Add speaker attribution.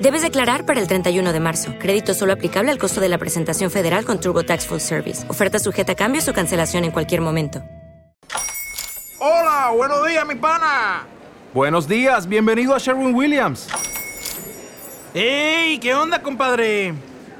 Speaker 1: Debes declarar para el 31 de marzo. Crédito solo aplicable al costo de la presentación federal con TurboTax Full Service. Oferta sujeta a cambios o cancelación en cualquier momento.
Speaker 2: Hola, buenos días, mi pana.
Speaker 3: Buenos días, bienvenido a Sherwin Williams.
Speaker 2: ¡Ey! ¿Qué onda, compadre?